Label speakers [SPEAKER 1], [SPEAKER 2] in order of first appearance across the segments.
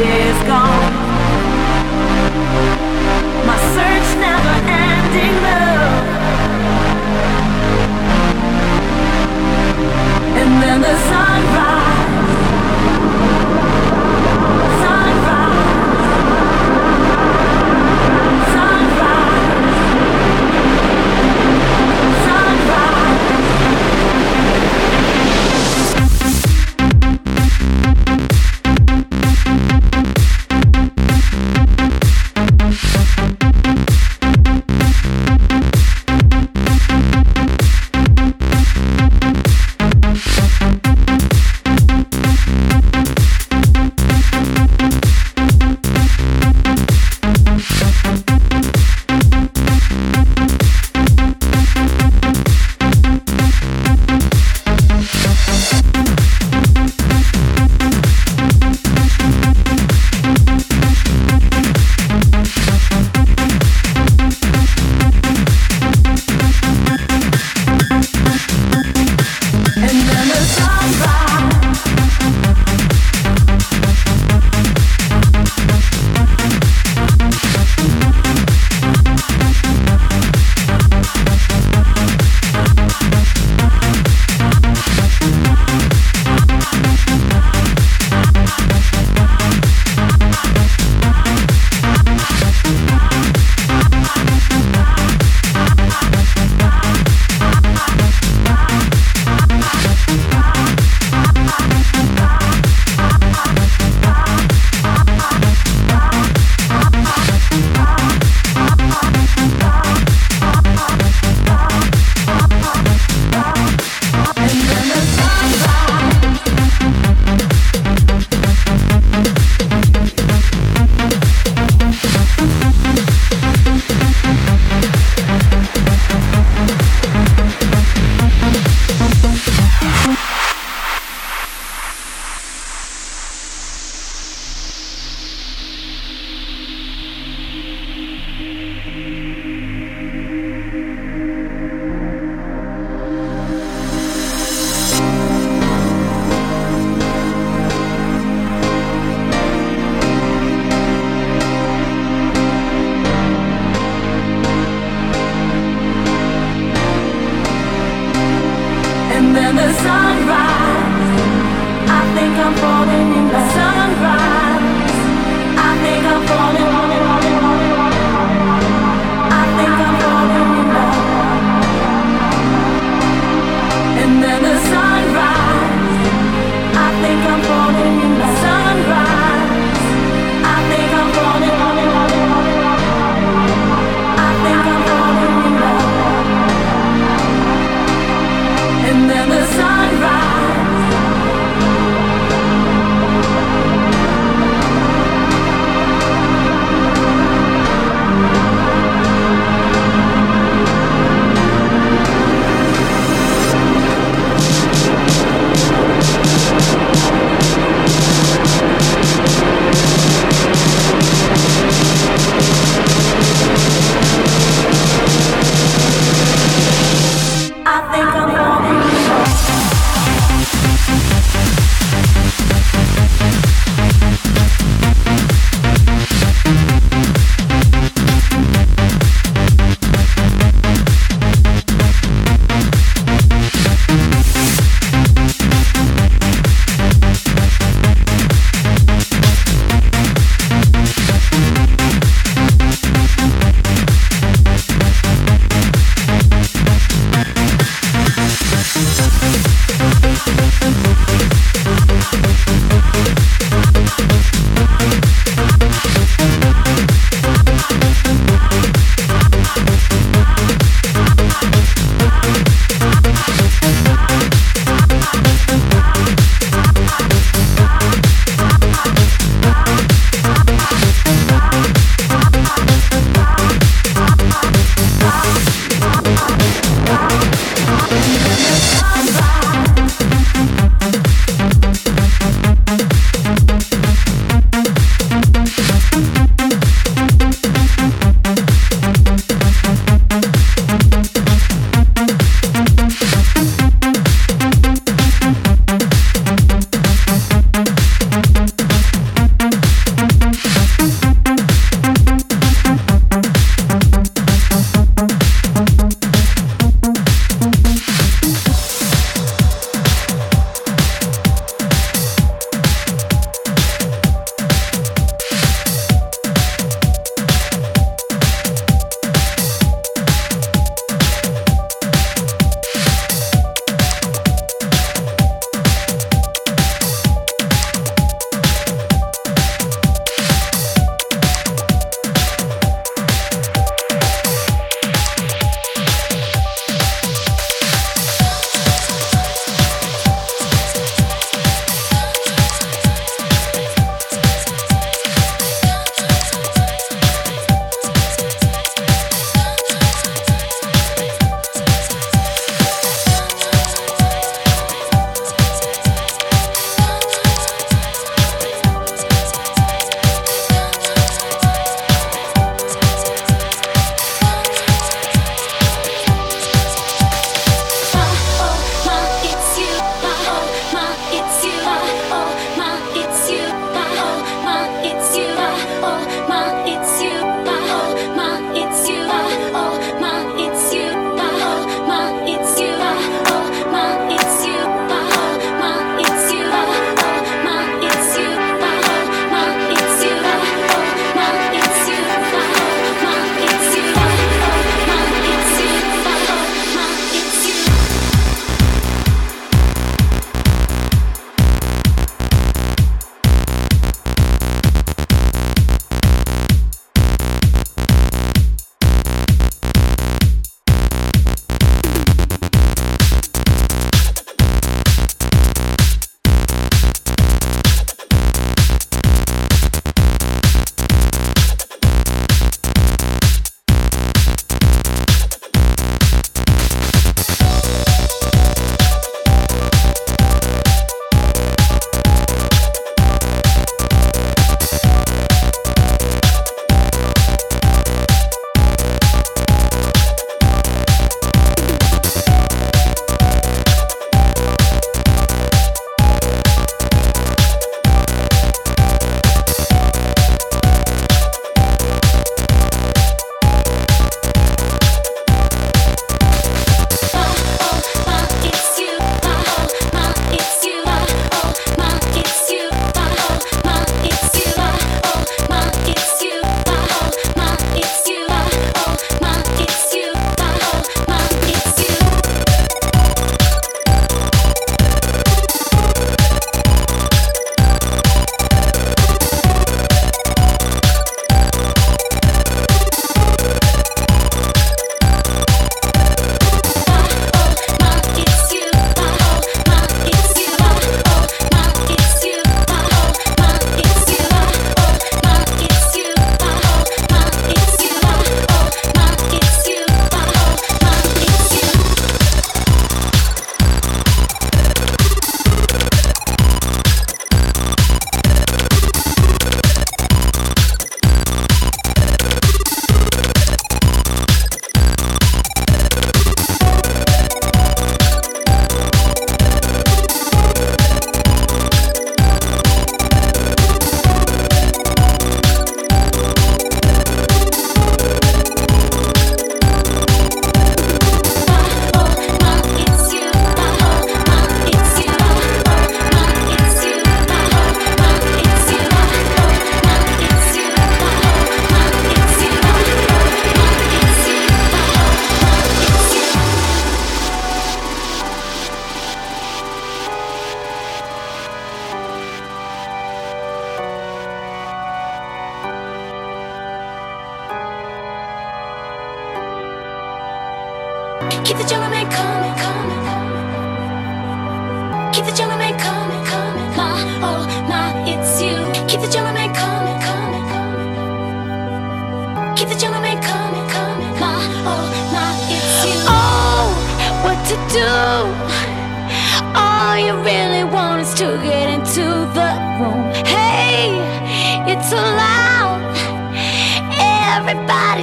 [SPEAKER 1] Yeah.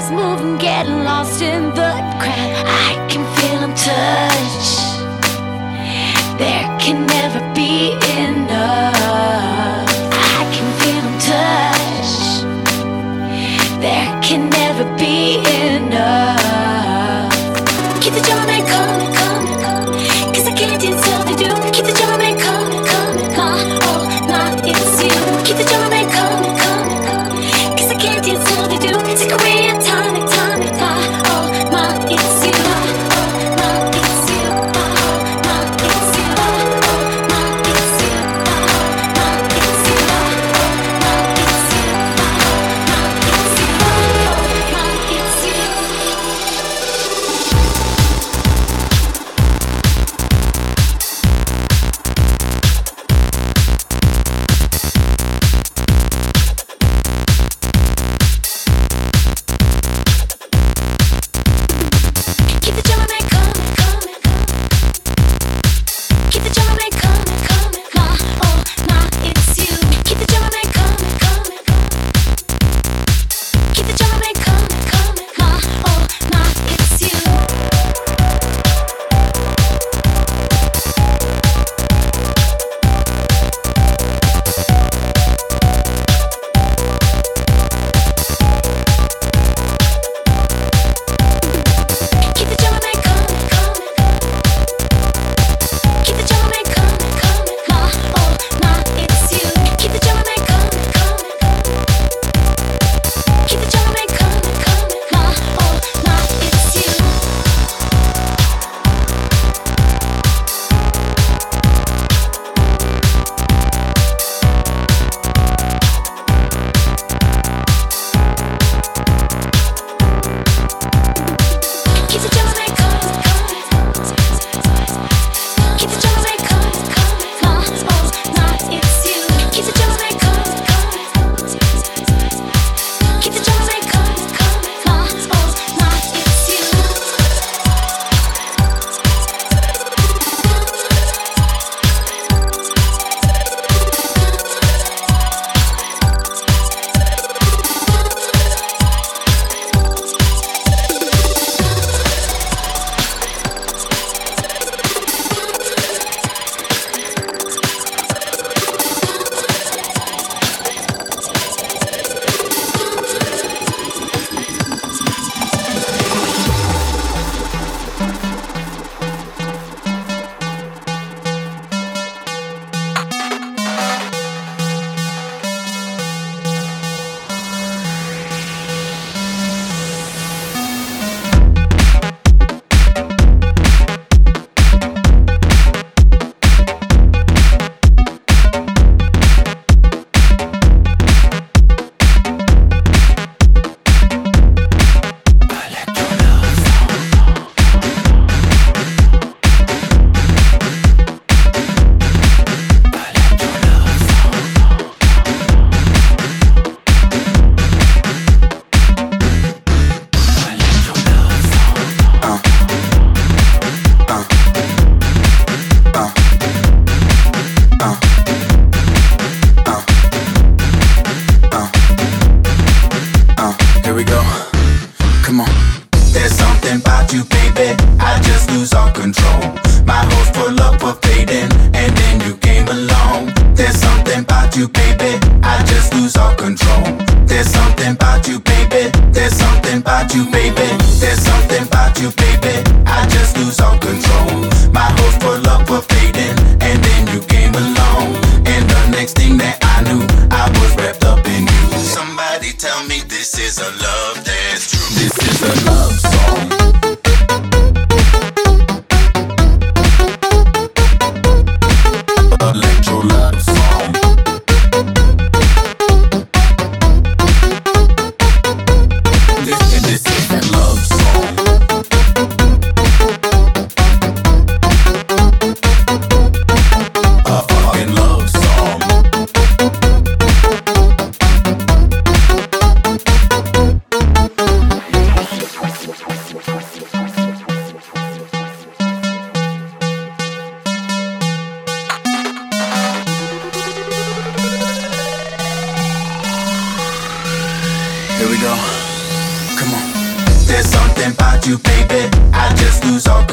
[SPEAKER 1] is moving, getting lost in the crowd. I can feel him touch. There can never be enough.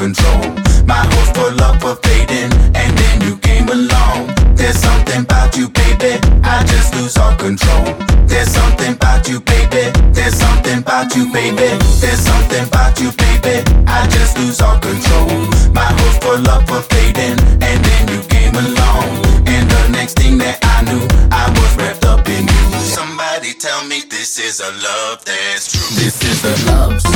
[SPEAKER 1] Control. My hopes for love were fading, and then you came along. There's something about you, baby, I just lose all control. There's something about you, baby. There's something about you, baby. There's something about you, baby. I just lose all control. My hopes for love were fading, and then you came along. And the next thing that I knew, I was wrapped up in you. Somebody tell me this is a love that's true. This is a love